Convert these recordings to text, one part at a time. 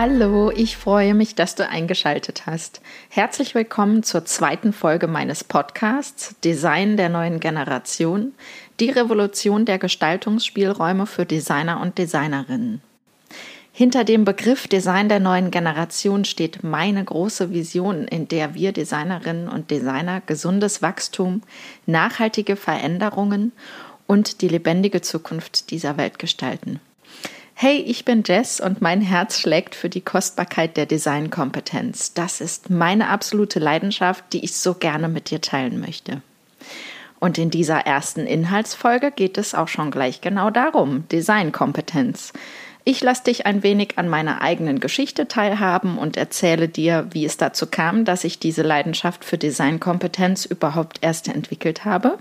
Hallo, ich freue mich, dass du eingeschaltet hast. Herzlich willkommen zur zweiten Folge meines Podcasts Design der neuen Generation, die Revolution der Gestaltungsspielräume für Designer und Designerinnen. Hinter dem Begriff Design der neuen Generation steht meine große Vision, in der wir Designerinnen und Designer gesundes Wachstum, nachhaltige Veränderungen und die lebendige Zukunft dieser Welt gestalten. Hey, ich bin Jess und mein Herz schlägt für die Kostbarkeit der Designkompetenz. Das ist meine absolute Leidenschaft, die ich so gerne mit dir teilen möchte. Und in dieser ersten Inhaltsfolge geht es auch schon gleich genau darum, Designkompetenz. Ich lasse dich ein wenig an meiner eigenen Geschichte teilhaben und erzähle dir, wie es dazu kam, dass ich diese Leidenschaft für Designkompetenz überhaupt erst entwickelt habe.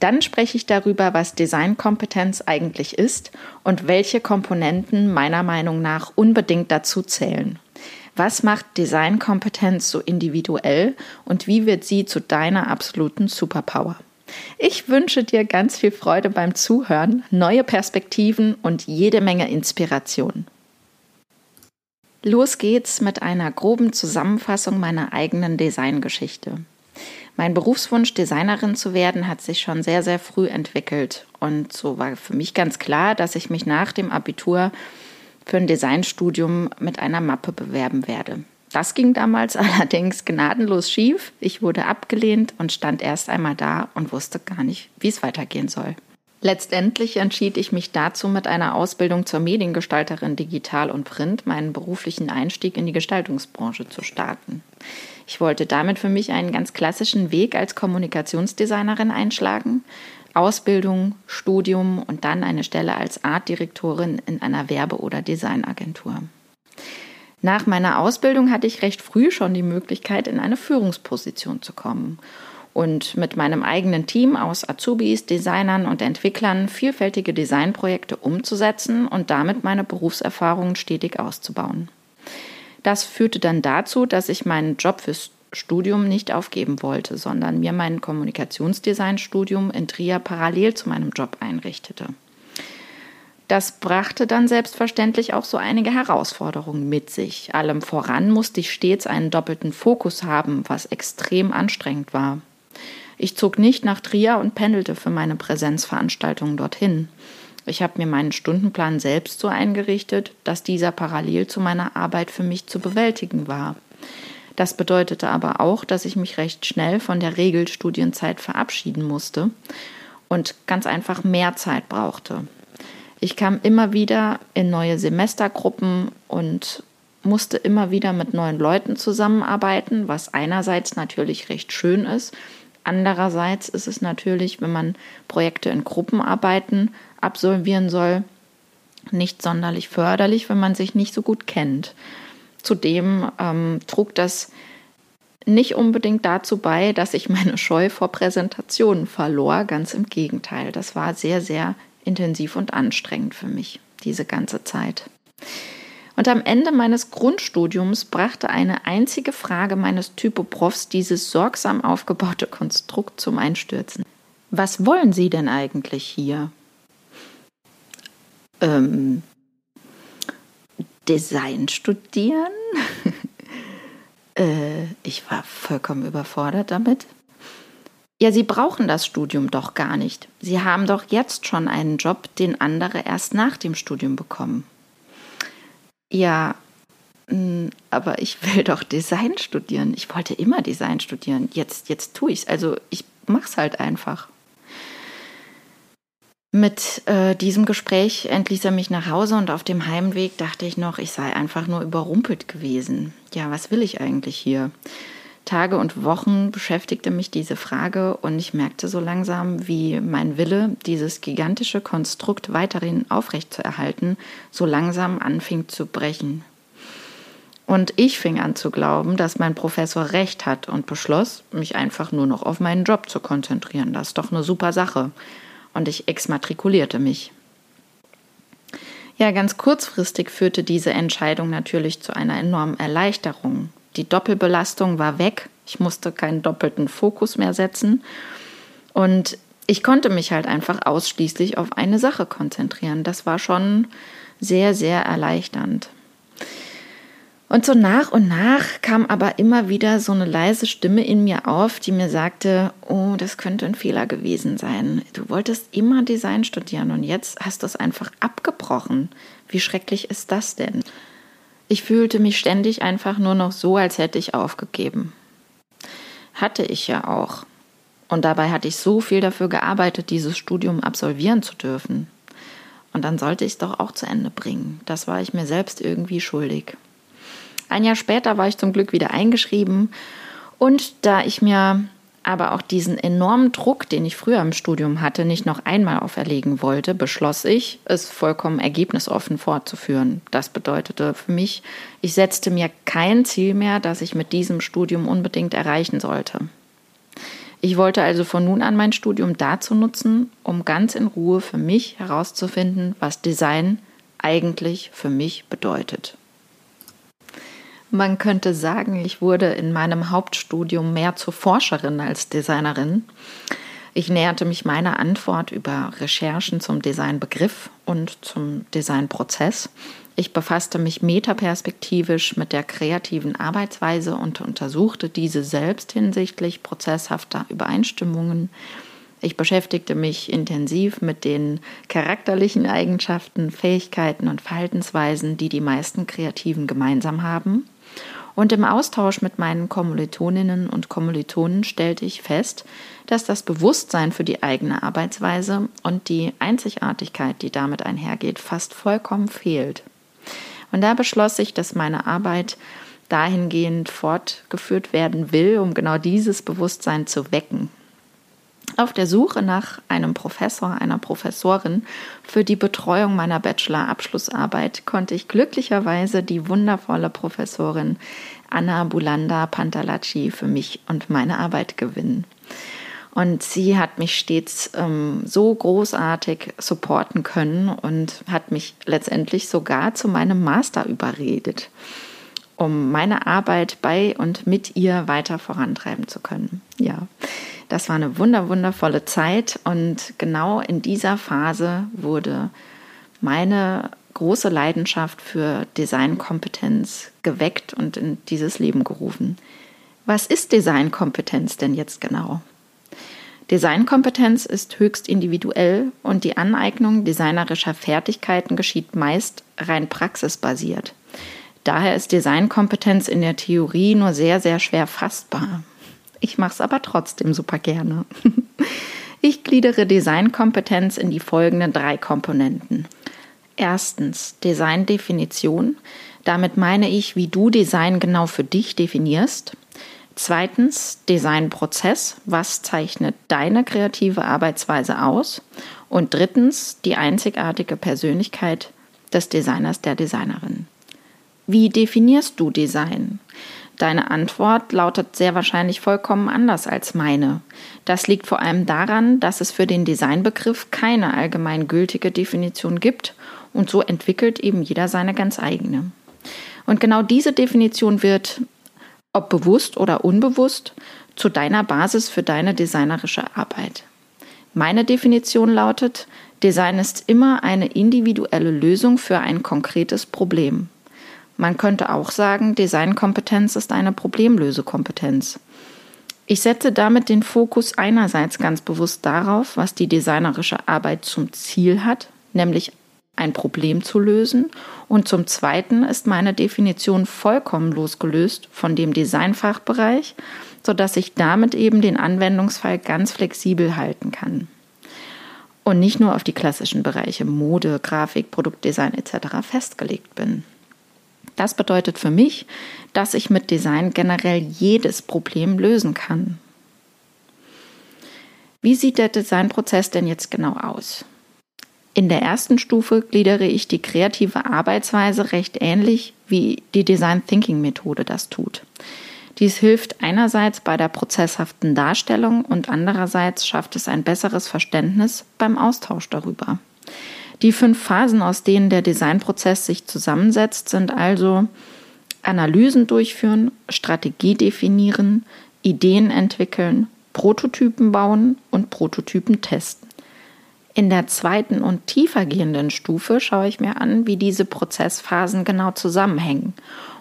Dann spreche ich darüber, was Designkompetenz eigentlich ist und welche Komponenten meiner Meinung nach unbedingt dazu zählen. Was macht Designkompetenz so individuell und wie wird sie zu deiner absoluten Superpower? Ich wünsche dir ganz viel Freude beim Zuhören, neue Perspektiven und jede Menge Inspiration. Los geht's mit einer groben Zusammenfassung meiner eigenen Designgeschichte. Mein Berufswunsch, Designerin zu werden, hat sich schon sehr, sehr früh entwickelt. Und so war für mich ganz klar, dass ich mich nach dem Abitur für ein Designstudium mit einer Mappe bewerben werde. Das ging damals allerdings gnadenlos schief. Ich wurde abgelehnt und stand erst einmal da und wusste gar nicht, wie es weitergehen soll. Letztendlich entschied ich mich dazu, mit einer Ausbildung zur Mediengestalterin Digital und Print meinen beruflichen Einstieg in die Gestaltungsbranche zu starten. Ich wollte damit für mich einen ganz klassischen Weg als Kommunikationsdesignerin einschlagen. Ausbildung, Studium und dann eine Stelle als Artdirektorin in einer Werbe- oder Designagentur. Nach meiner Ausbildung hatte ich recht früh schon die Möglichkeit, in eine Führungsposition zu kommen und mit meinem eigenen Team aus Azubis, Designern und Entwicklern vielfältige Designprojekte umzusetzen und damit meine Berufserfahrungen stetig auszubauen. Das führte dann dazu, dass ich meinen Job fürs Studium nicht aufgeben wollte, sondern mir mein Kommunikationsdesignstudium in Trier parallel zu meinem Job einrichtete. Das brachte dann selbstverständlich auch so einige Herausforderungen mit sich. Allem voran musste ich stets einen doppelten Fokus haben, was extrem anstrengend war. Ich zog nicht nach Trier und pendelte für meine Präsenzveranstaltungen dorthin. Ich habe mir meinen Stundenplan selbst so eingerichtet, dass dieser parallel zu meiner Arbeit für mich zu bewältigen war. Das bedeutete aber auch, dass ich mich recht schnell von der Regelstudienzeit verabschieden musste und ganz einfach mehr Zeit brauchte. Ich kam immer wieder in neue Semestergruppen und musste immer wieder mit neuen Leuten zusammenarbeiten, was einerseits natürlich recht schön ist. Andererseits ist es natürlich, wenn man Projekte in Gruppenarbeiten absolvieren soll, nicht sonderlich förderlich, wenn man sich nicht so gut kennt. Zudem ähm, trug das nicht unbedingt dazu bei, dass ich meine Scheu vor Präsentationen verlor. Ganz im Gegenteil. Das war sehr, sehr intensiv und anstrengend für mich, diese ganze Zeit. Und am Ende meines Grundstudiums brachte eine einzige Frage meines Typoprofs dieses sorgsam aufgebaute Konstrukt zum Einstürzen. Was wollen Sie denn eigentlich hier? ähm, Design studieren. äh, ich war vollkommen überfordert damit. Ja, Sie brauchen das Studium doch gar nicht. Sie haben doch jetzt schon einen Job, den andere erst nach dem Studium bekommen. Ja, hm, aber ich will doch Design studieren. Ich wollte immer Design studieren. Jetzt, jetzt tue ich es. Also ich mache es halt einfach. Mit äh, diesem Gespräch entließ er mich nach Hause und auf dem Heimweg dachte ich noch, ich sei einfach nur überrumpelt gewesen. Ja, was will ich eigentlich hier? Tage und Wochen beschäftigte mich diese Frage und ich merkte so langsam, wie mein Wille, dieses gigantische Konstrukt weiterhin aufrechtzuerhalten, so langsam anfing zu brechen. Und ich fing an zu glauben, dass mein Professor recht hat und beschloss, mich einfach nur noch auf meinen Job zu konzentrieren. Das ist doch eine super Sache und ich exmatrikulierte mich. Ja, ganz kurzfristig führte diese Entscheidung natürlich zu einer enormen Erleichterung. Die Doppelbelastung war weg, ich musste keinen doppelten Fokus mehr setzen und ich konnte mich halt einfach ausschließlich auf eine Sache konzentrieren. Das war schon sehr, sehr erleichternd. Und so nach und nach kam aber immer wieder so eine leise Stimme in mir auf, die mir sagte, oh, das könnte ein Fehler gewesen sein. Du wolltest immer Design studieren und jetzt hast du es einfach abgebrochen. Wie schrecklich ist das denn? Ich fühlte mich ständig einfach nur noch so, als hätte ich aufgegeben. Hatte ich ja auch. Und dabei hatte ich so viel dafür gearbeitet, dieses Studium absolvieren zu dürfen. Und dann sollte ich es doch auch zu Ende bringen. Das war ich mir selbst irgendwie schuldig. Ein Jahr später war ich zum Glück wieder eingeschrieben und da ich mir aber auch diesen enormen Druck, den ich früher im Studium hatte, nicht noch einmal auferlegen wollte, beschloss ich, es vollkommen ergebnisoffen fortzuführen. Das bedeutete für mich, ich setzte mir kein Ziel mehr, das ich mit diesem Studium unbedingt erreichen sollte. Ich wollte also von nun an mein Studium dazu nutzen, um ganz in Ruhe für mich herauszufinden, was Design eigentlich für mich bedeutet. Man könnte sagen, ich wurde in meinem Hauptstudium mehr zur Forscherin als Designerin. Ich näherte mich meiner Antwort über Recherchen zum Designbegriff und zum Designprozess. Ich befasste mich metaperspektivisch mit der kreativen Arbeitsweise und untersuchte diese selbst hinsichtlich prozesshafter Übereinstimmungen. Ich beschäftigte mich intensiv mit den charakterlichen Eigenschaften, Fähigkeiten und Verhaltensweisen, die die meisten Kreativen gemeinsam haben. Und im Austausch mit meinen Kommilitoninnen und Kommilitonen stellte ich fest, dass das Bewusstsein für die eigene Arbeitsweise und die Einzigartigkeit, die damit einhergeht, fast vollkommen fehlt. Und da beschloss ich, dass meine Arbeit dahingehend fortgeführt werden will, um genau dieses Bewusstsein zu wecken. Auf der Suche nach einem Professor, einer Professorin für die Betreuung meiner Bachelor-Abschlussarbeit konnte ich glücklicherweise die wundervolle Professorin Anna Bulanda Pantalacci für mich und meine Arbeit gewinnen. Und sie hat mich stets ähm, so großartig supporten können und hat mich letztendlich sogar zu meinem Master überredet, um meine Arbeit bei und mit ihr weiter vorantreiben zu können. Ja. Das war eine wunder, wundervolle Zeit und genau in dieser Phase wurde meine große Leidenschaft für Designkompetenz geweckt und in dieses Leben gerufen. Was ist Designkompetenz denn jetzt genau? Designkompetenz ist höchst individuell und die Aneignung designerischer Fertigkeiten geschieht meist rein praxisbasiert. Daher ist Designkompetenz in der Theorie nur sehr, sehr schwer fassbar. Ich mache es aber trotzdem super gerne. Ich gliedere Designkompetenz in die folgenden drei Komponenten. Erstens Designdefinition. Damit meine ich, wie du Design genau für dich definierst. Zweitens Designprozess. Was zeichnet deine kreative Arbeitsweise aus? Und drittens die einzigartige Persönlichkeit des Designers, der Designerin. Wie definierst du Design? Deine Antwort lautet sehr wahrscheinlich vollkommen anders als meine. Das liegt vor allem daran, dass es für den Designbegriff keine allgemeingültige Definition gibt und so entwickelt eben jeder seine ganz eigene. Und genau diese Definition wird, ob bewusst oder unbewusst, zu deiner Basis für deine designerische Arbeit. Meine Definition lautet, Design ist immer eine individuelle Lösung für ein konkretes Problem. Man könnte auch sagen, Designkompetenz ist eine Problemlösekompetenz. Ich setze damit den Fokus einerseits ganz bewusst darauf, was die designerische Arbeit zum Ziel hat, nämlich ein Problem zu lösen, und zum Zweiten ist meine Definition vollkommen losgelöst von dem Designfachbereich, sodass ich damit eben den Anwendungsfall ganz flexibel halten kann und nicht nur auf die klassischen Bereiche Mode, Grafik, Produktdesign etc. festgelegt bin. Das bedeutet für mich, dass ich mit Design generell jedes Problem lösen kann. Wie sieht der Designprozess denn jetzt genau aus? In der ersten Stufe gliedere ich die kreative Arbeitsweise recht ähnlich wie die Design Thinking Methode das tut. Dies hilft einerseits bei der prozesshaften Darstellung und andererseits schafft es ein besseres Verständnis beim Austausch darüber. Die fünf Phasen, aus denen der Designprozess sich zusammensetzt, sind also Analysen durchführen, Strategie definieren, Ideen entwickeln, Prototypen bauen und Prototypen testen. In der zweiten und tiefer gehenden Stufe schaue ich mir an, wie diese Prozessphasen genau zusammenhängen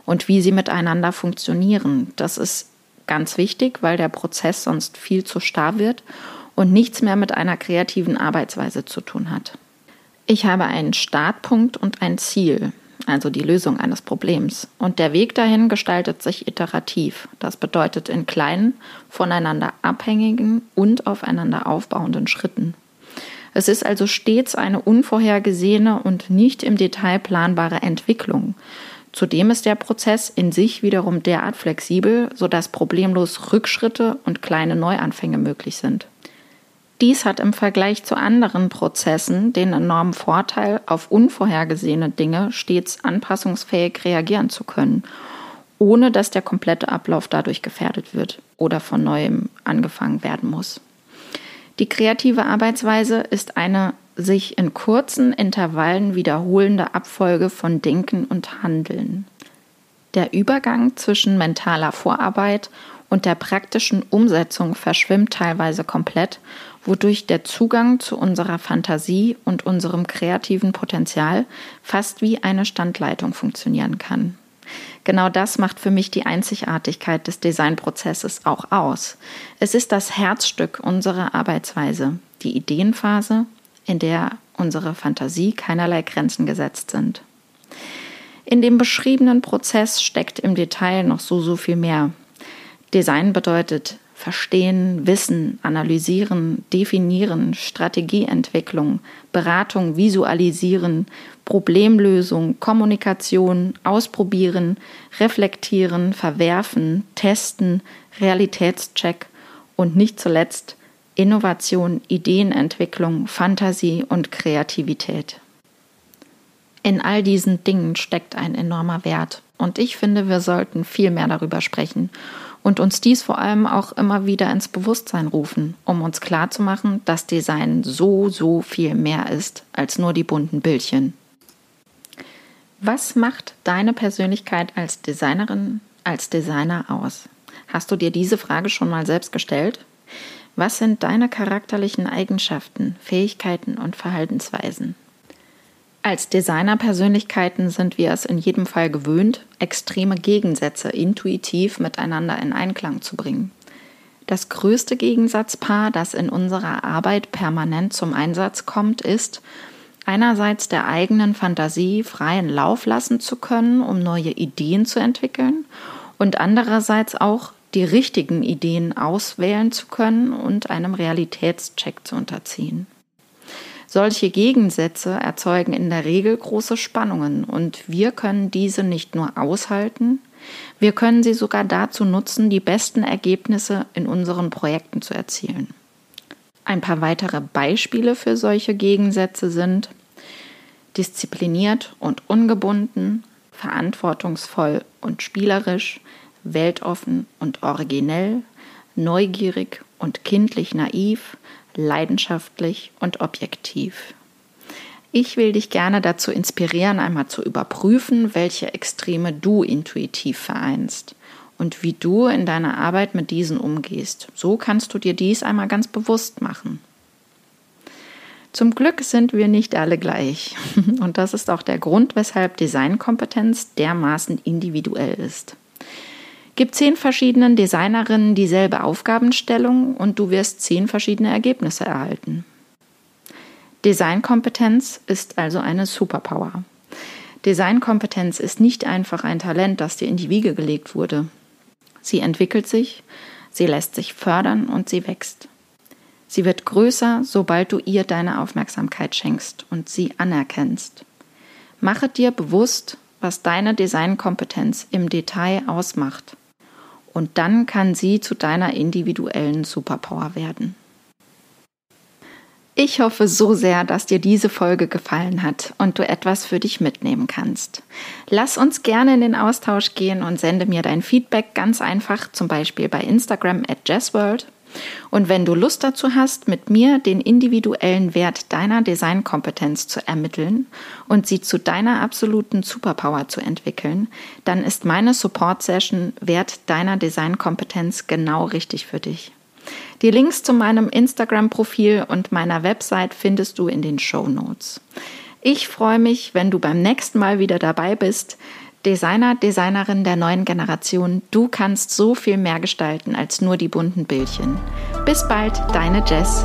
und wie sie miteinander funktionieren. Das ist ganz wichtig, weil der Prozess sonst viel zu starr wird und nichts mehr mit einer kreativen Arbeitsweise zu tun hat. Ich habe einen Startpunkt und ein Ziel, also die Lösung eines Problems. Und der Weg dahin gestaltet sich iterativ. Das bedeutet in kleinen, voneinander abhängigen und aufeinander aufbauenden Schritten. Es ist also stets eine unvorhergesehene und nicht im Detail planbare Entwicklung. Zudem ist der Prozess in sich wiederum derart flexibel, sodass problemlos Rückschritte und kleine Neuanfänge möglich sind. Dies hat im Vergleich zu anderen Prozessen den enormen Vorteil, auf unvorhergesehene Dinge stets anpassungsfähig reagieren zu können, ohne dass der komplette Ablauf dadurch gefährdet wird oder von neuem angefangen werden muss. Die kreative Arbeitsweise ist eine sich in kurzen Intervallen wiederholende Abfolge von Denken und Handeln. Der Übergang zwischen mentaler Vorarbeit und der praktischen Umsetzung verschwimmt teilweise komplett wodurch der Zugang zu unserer Fantasie und unserem kreativen Potenzial fast wie eine Standleitung funktionieren kann. Genau das macht für mich die Einzigartigkeit des Designprozesses auch aus. Es ist das Herzstück unserer Arbeitsweise, die Ideenphase, in der unsere Fantasie keinerlei Grenzen gesetzt sind. In dem beschriebenen Prozess steckt im Detail noch so, so viel mehr. Design bedeutet Verstehen, Wissen, Analysieren, Definieren, Strategieentwicklung, Beratung, Visualisieren, Problemlösung, Kommunikation, Ausprobieren, Reflektieren, Verwerfen, Testen, Realitätscheck und nicht zuletzt Innovation, Ideenentwicklung, Fantasie und Kreativität. In all diesen Dingen steckt ein enormer Wert und ich finde, wir sollten viel mehr darüber sprechen und uns dies vor allem auch immer wieder ins Bewusstsein rufen, um uns klarzumachen, dass Design so, so viel mehr ist als nur die bunten Bildchen. Was macht deine Persönlichkeit als Designerin, als Designer aus? Hast du dir diese Frage schon mal selbst gestellt? Was sind deine charakterlichen Eigenschaften, Fähigkeiten und Verhaltensweisen? Als Designerpersönlichkeiten sind wir es in jedem Fall gewöhnt, extreme Gegensätze intuitiv miteinander in Einklang zu bringen. Das größte Gegensatzpaar, das in unserer Arbeit permanent zum Einsatz kommt, ist, einerseits der eigenen Fantasie freien Lauf lassen zu können, um neue Ideen zu entwickeln, und andererseits auch die richtigen Ideen auswählen zu können und einem Realitätscheck zu unterziehen. Solche Gegensätze erzeugen in der Regel große Spannungen und wir können diese nicht nur aushalten, wir können sie sogar dazu nutzen, die besten Ergebnisse in unseren Projekten zu erzielen. Ein paar weitere Beispiele für solche Gegensätze sind diszipliniert und ungebunden, verantwortungsvoll und spielerisch, weltoffen und originell, neugierig und kindlich naiv, leidenschaftlich und objektiv. Ich will dich gerne dazu inspirieren, einmal zu überprüfen, welche Extreme du intuitiv vereinst und wie du in deiner Arbeit mit diesen umgehst. So kannst du dir dies einmal ganz bewusst machen. Zum Glück sind wir nicht alle gleich. Und das ist auch der Grund, weshalb Designkompetenz dermaßen individuell ist. Gib zehn verschiedenen Designerinnen dieselbe Aufgabenstellung und du wirst zehn verschiedene Ergebnisse erhalten. Designkompetenz ist also eine Superpower. Designkompetenz ist nicht einfach ein Talent, das dir in die Wiege gelegt wurde. Sie entwickelt sich, sie lässt sich fördern und sie wächst. Sie wird größer, sobald du ihr deine Aufmerksamkeit schenkst und sie anerkennst. Mache dir bewusst, was deine Designkompetenz im Detail ausmacht und dann kann sie zu deiner individuellen Superpower werden. Ich hoffe so sehr, dass dir diese Folge gefallen hat und du etwas für dich mitnehmen kannst. Lass uns gerne in den Austausch gehen und sende mir dein Feedback ganz einfach, zum Beispiel bei Instagram at jazzworld und wenn du Lust dazu hast, mit mir den individuellen Wert deiner Designkompetenz zu ermitteln und sie zu deiner absoluten Superpower zu entwickeln, dann ist meine Support-Session Wert deiner Designkompetenz genau richtig für dich. Die Links zu meinem Instagram-Profil und meiner Website findest du in den Show Notes. Ich freue mich, wenn du beim nächsten Mal wieder dabei bist, Designer, Designerin der neuen Generation, du kannst so viel mehr gestalten als nur die bunten Bildchen. Bis bald, deine Jess.